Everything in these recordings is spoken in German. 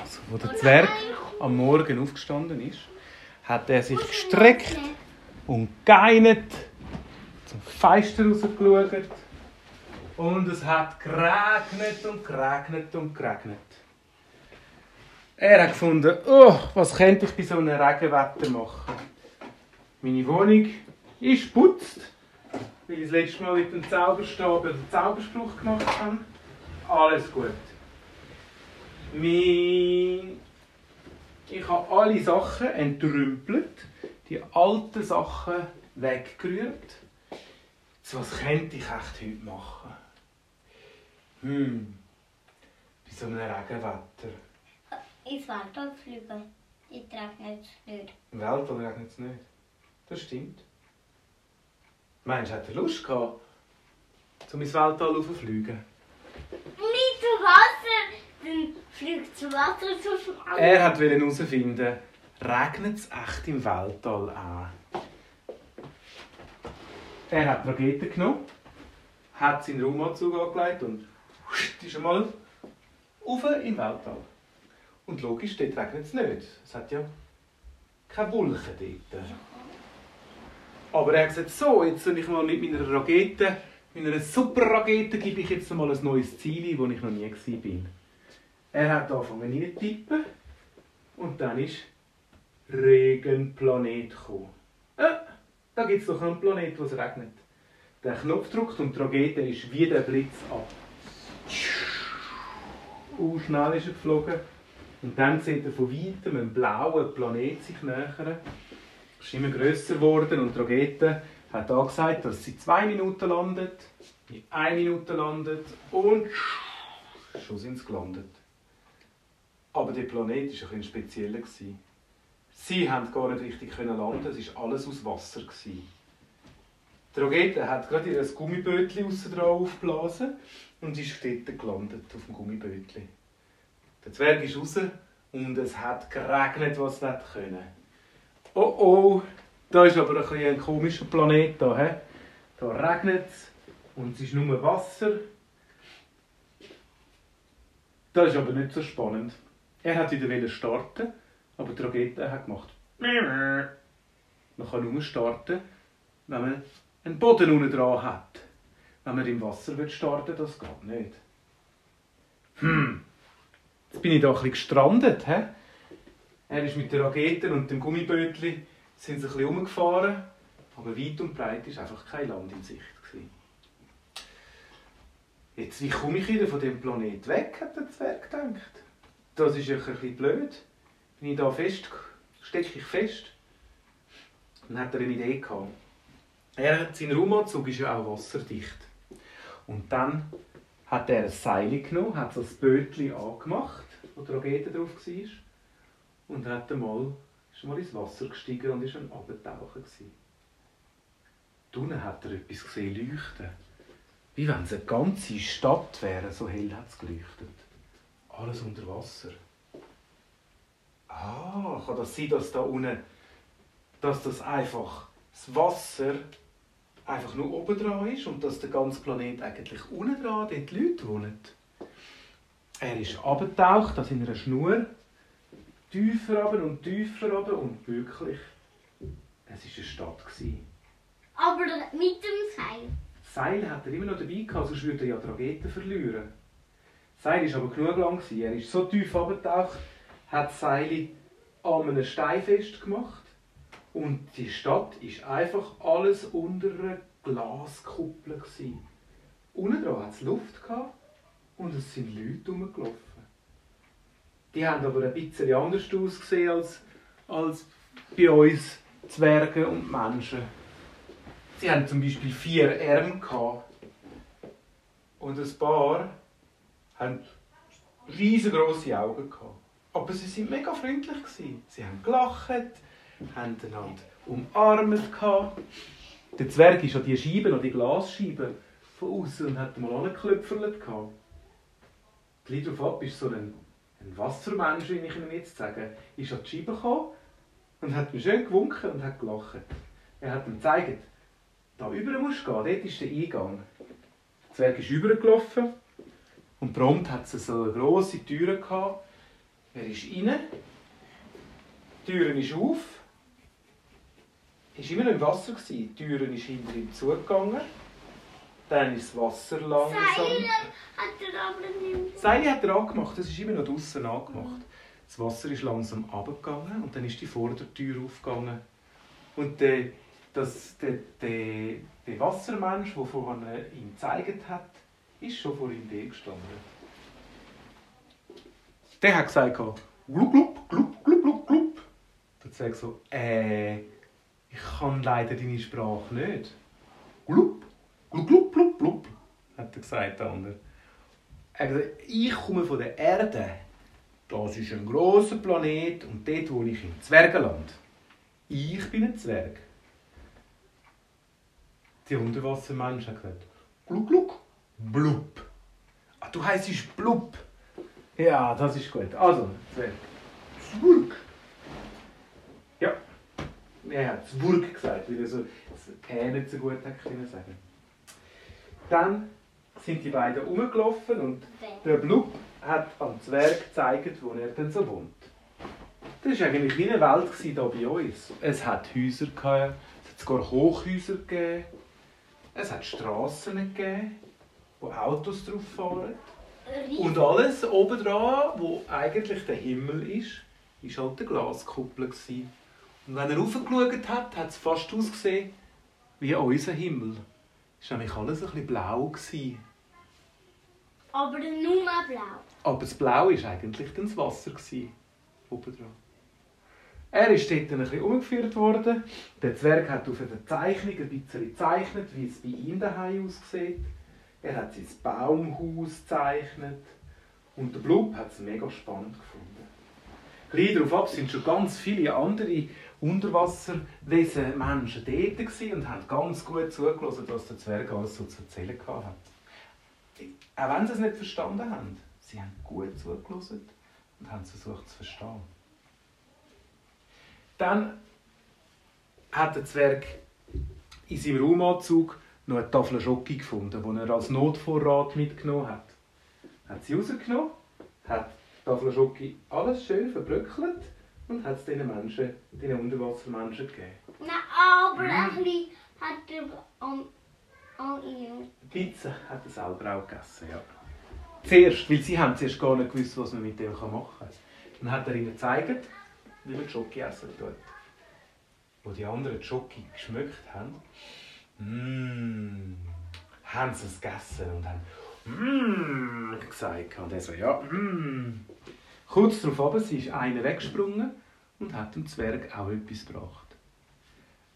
Also, wo der Zwerg am Morgen aufgestanden ist, hat er sich gestreckt und geinert, zum Fenster rausgeschaut und es hat geregnet und geregnet und geregnet. Er hat gefunden, oh, was könnte ich bei so einem Regenwetter machen? Meine Wohnung ist putzt, weil ich das letzte Mal mit dem Zauberstab den Zauberspruch gemacht habe. Alles gut. Mein ich habe alle Sachen entrümpelt, die alten Sachen weggerührt. Jetzt, was könnte ich echt heute machen? Hm, bei so einem Regenwetter. Ins Weltall fliegen. Ich regnet es nicht. Im Weltall regnet es nicht. Das stimmt. Meinst du, hat er Lust gehabt, um ins Weltall rauszufliegen? Nicht zu Wasser! Dann fliegt zu Wasser zu schwammen. Er hat herausfinden, regnet es echt im Weltall an? Er hat die Rakete genommen, hat seinen Raumanzug angelegt und ist einmal rauf den Weltall. Und logisch, dort regnet es nicht. Es hat ja keine Wolken dort. Aber er hat gesagt, so, jetzt soll ich mal mit meiner Rakete, meiner Superrakete, gebe ich jetzt mal ein neues Ziel, wo ich noch nie war. Er hat angefangen reinzutippen und dann ist Regenplanet gekommen. Ah, da gibt es doch einen Planet, wo es regnet. Der Knopf drückt und die Rakete ist wie der Blitz ab. Uh, schnell ist er geflogen. Und dann sieht er von weitem einen blauen Planet sich nähern. Ist immer grösser geworden und die Rakete hat angesagt, dass sie zwei Minuten landet, in eine Minute landet und schon sind sie gelandet. Aber der Planet war ein spezieller. Sie konnten gar nicht richtig landen, es war alles aus Wasser. Die Rakete hat gerade ihr Gummibötchen aussen dran aufgeblasen und ist dort gelandet, auf dem Gummibötchen. Der Zwerg ist raus und es hat geregnet, was es nicht können. Oh oh, da ist aber ein, ein komischer Planet. Da, he? da regnet es und es ist nur Wasser. Das ist aber nicht so spannend. Er hat wieder starten, aber die Rakete hat gemacht. Man kann nur starten, wenn man einen Boden unten dran hat. Wenn man im Wasser starten will, das geht nicht. Hm, jetzt bin ich da bisschen gestrandet. He? Er ist mit der Rakete und dem Gummibötli sind sie ein bisschen umgefahren, aber weit und breit ist einfach kein Land in Sicht. Jetzt, wie komme ich wieder von dem Planet weg, hat der Zwerg gedacht. Das ist ein bisschen blöd. Bin ich da fest, stecke ich fest. Dann hat er eine Idee gehabt. Er hat, sein Raumanzug ist ja auch wasserdicht. Und dann hat er ein Seil genommen, hat so ein Bötchen angemacht, wo die Rakete drauf war, und hat einmal, ist mal ins Wasser gestiegen und war ein Abtauchen. Unten hat er etwas gesehen leuchten. Wie wenn es eine ganze Stadt wäre, so hell hat es geleuchtet. Alles unter Wasser. Ah, kann das sein, dass da unten, dass das einfach das Wasser einfach nur oben dran ist und dass der ganze Planet eigentlich unten dran dort die Leute wohnen? Er ist abgetaucht, das in einer Schnur, tiefer runter und tiefer runter und wirklich, es war eine Stadt. Aber mit dem Seil. Das Seil hat er immer noch dabei gehabt, sonst würde er ja die Rakete verlieren. Seil war aber genug lang. Er ist so tief abgetaucht, hat das Seil an einem Stein festgemacht und die Stadt war einfach alles unter einer Glaskuppel. Unten dran hat es Luft und es sind Leute rumgelaufen. Die haben aber ein bisschen anders ausgesehen als, als bei uns Zwerge und Menschen. Sie hatten zum Beispiel vier Arme und ein paar haben riesengroße Augen gehabt. Aber sie sind mega freundlich Sie haben gelacht, haben einander umarmt. Der Zwerg ist an die Scheiben, an die Glasscheiben von außen und hat mal angeklöpfert gehabt. Gleich darauf ab ist so ein, ein Wassermensch, wie ich Ihnen jetzt sage, ist an die Scheibe gekommen und hat mir schön gewunken und hat gelacht. Er hat ihm gezeigt, da über musst du gehen, dort ist der Eingang. Der Zwerg ist übergelaufen Und prompt hat es so eine grosse Tür gehabt. Er ist rein. Die Tür ist auf. Er war immer noch im Wasser. Die Tür ist hinter ihm zugegangen. Dann ist das Wasser langsam. Seile hat er aber nicht. Das Seil hat er angemacht, das ist immer noch draußen angemacht. Das Wasser ist langsam abgegangen und dann ist die Vordertür aufgegangen. Und der, das, der, der, der Wassermensch, der vorhin ihm gezeigt hat, ist schon vor ihm gestanden. Der hat gesagt, glup, glup, glup, glup, glup, glup. Der sagt so, äh, ich kann leider deine Sprache nicht. Glup, glup, glup, glup, glup, hat er gesagt, der andere. Er hat gesagt, ich komme von der Erde. Das ist ein großer Planet und dort wohne ich im Zwergenland. Ich bin ein Zwerg. Die Unterwassermensch hat gesagt, gluck, gluck, blub. Ah, du heisst blub. Ja, das ist gut. Also, Zwerg. Zwurg. Ja. Er hat Zwurg gesagt, weil er so das Ä nicht so gut hat können sagen. Dann sind die beiden rumgelaufen und der Blub hat am Zwerg gezeigt, wo er denn so wohnt. Das war eigentlich wie eine Welt hier bei uns. Es hat Häuser, gehabt, es hat sogar Hochhäuser gegeben, es hat Strassen gegeben, wo Autos drauf fahren. Und alles obendran, wo eigentlich der Himmel ist, war halt eine Glaskuppel. gewesen. Und wenn er raufgeschaut hat, hat es fast ausgesehen wie unser Himmel. Es war nämlich alles ein bisschen blau. Gewesen. Aber nur blau. Aber das Blau war eigentlich das Wasser. Gewesen, obendran. Er ist dort ein bisschen umgeführt worden. Der Zwerg hat auf einer Zeichnung ein bisschen gezeichnet, wie es bei ihm daheim aussieht. Er hat sein Baumhaus gezeichnet. Und der Blub hat es mega spannend gefunden. Gleich darauf ab sind schon ganz viele andere Unterwasserwesen Menschen dort und haben ganz gut zugelassen, was der Zwerg alles so zu erzählen hat. Auch wenn sie es nicht verstanden haben, sie haben gut zugelassen und haben versucht zu verstehen. Dann hat der Zwerg in seinem Raumanzug noch eine Tafel Schoki gefunden, die er als Notvorrat mitgenommen hat. Er hat sie rausgenommen, hat die Tafel Schoki alles schön verbröckelt und hat es diesen Menschen, diesen Unterwassermenschen gegeben. Nein, aber Mhm. ein bisschen hat er an, an ihm. Die Pizza hat er selber auch gegessen, ja. Zuerst, weil sie haben zuerst gar nicht gewusst, was man mit dem machen kann. Dann hat er ihnen gezeigt, wie man Schoki essen tut. Wo die anderen die Schoki geschmeckt haben, mm, haben sie es gegessen und haben mm, gesagt. Und er so, ja, mm. Kurz darauf aber, ist einer weggesprungen und hat dem Zwerg auch etwas gebracht.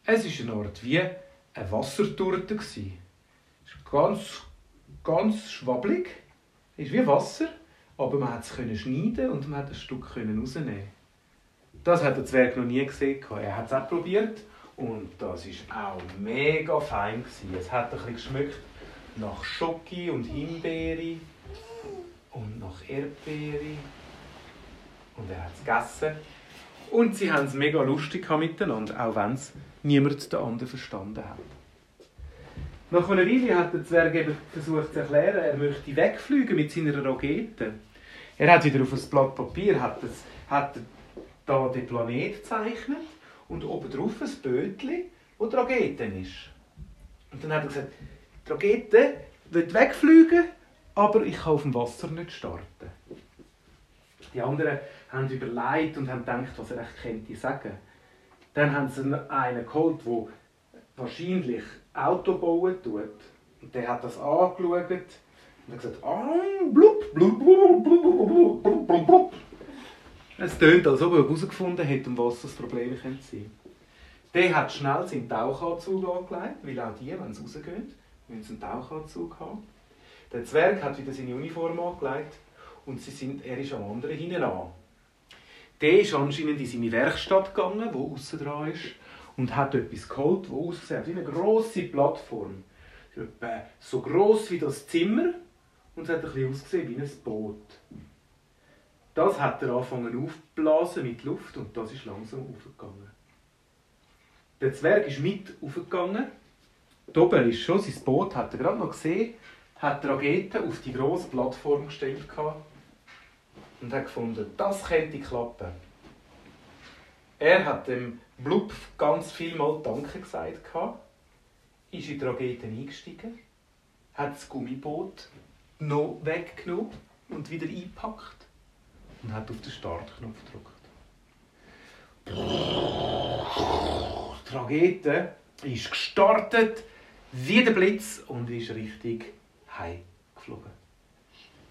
Es war eine Art wie eine Wassertorte. ganz, ganz schwabbelig. Ist wie Wasser, aber man konnte es schneiden und man konnte ein Stück rausnehmen. Das hat der Zwerg noch nie gesehen. Er hat es auch probiert und das war auch mega fein. gewesen. Es hat ein bisschen geschmeckt nach Schoki und Himbeere und nach Erdbeere. Und er hat es gegessen. Und sie haben es mega lustig miteinander, auch wenn es niemand den anderen verstanden hat. Nach einer Weile hat der Zwerg eben versucht zu erklären, er möchte wegfliegen mit seiner Rakete. Er hat wieder auf ein Blatt Papier hat das, hat da den Planet gezeichnet und oben drauf ein Bötchen, wo Rakete ist. Und dann hat er gesagt, Rakete will wegfliegen, aber ich kann auf dem Wasser nicht starten. Die anderen haben überlegt und haben gedacht, was er echt könnte sagen. Dann haben sie einen geholt, der wahrscheinlich Auto bauen tut. Und der hat das angeschaut und hat gesagt, ah, blub, blub, blub, blub, blub, blub, blub, blub. Es tönt, als ob er herausgefunden hätte, um was das Problem könnte sein Der hat schnell seinen Tauchanzug angelegt, weil auch die, wenn sie rausgehen, müssen einen Tauchanzug haben. Der Zwerg hat wieder seine Uniform angelegt und sie sind, er ist am anderen hinten an. Der ist anscheinend in seine Werkstatt gegangen, die außen dran ist, und hat etwas geholt, das aussieht wie eine grosse Plattform. So gross wie das Zimmer und es hat ein bisschen ausgesehen wie ein Boot. Das hat er angefangen aufzublasen mit Luft und das ist langsam aufgegangen. Der Zwerg ist mit aufgegangen. Da oben ist schon sein Boot, hat er gerade noch gesehen, hat die Rakete auf die grosse Plattform gestellt und hat gefunden, das könnte klappen. Er hat dem Blub ganz viel Mal Danke gesagt, ist in die Rakete eingestiegen, hat das Gummiboot noch weggenommen und wieder eingepackt und hat auf den Startknopf gedrückt. Die Rakete ist gestartet wie der Blitz und ist richtig heimgeflogen.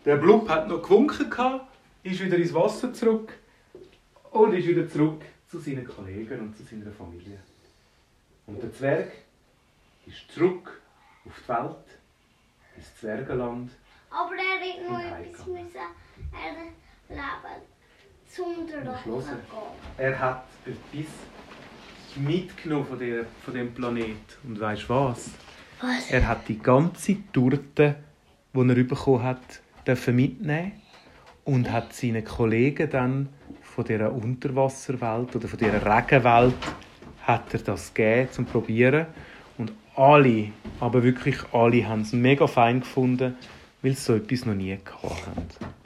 Der Blub hat noch gewunken, ist wieder ins Wasser zurück und ist wieder zurück zu seinen Kollegen und zu seiner Familie. Und der Zwerg ist zurück auf die Welt, ins Zwergenland. Aber er hat noch etwas müssen erleben, zum Drachen Er hat etwas mitgenommen von, der, von dem Planet. Und weißt du was? Was? Er hat die ganze Torte, die er bekommen hat, mitnehmen und hat seinen Kollegen dann von dieser Unterwasserwelt oder von dieser Regenwelt hat er das gegeben zum Probieren und alle, aber wirklich alle, haben es mega fein gefunden, weil sie so etwas noch nie gehabt haben.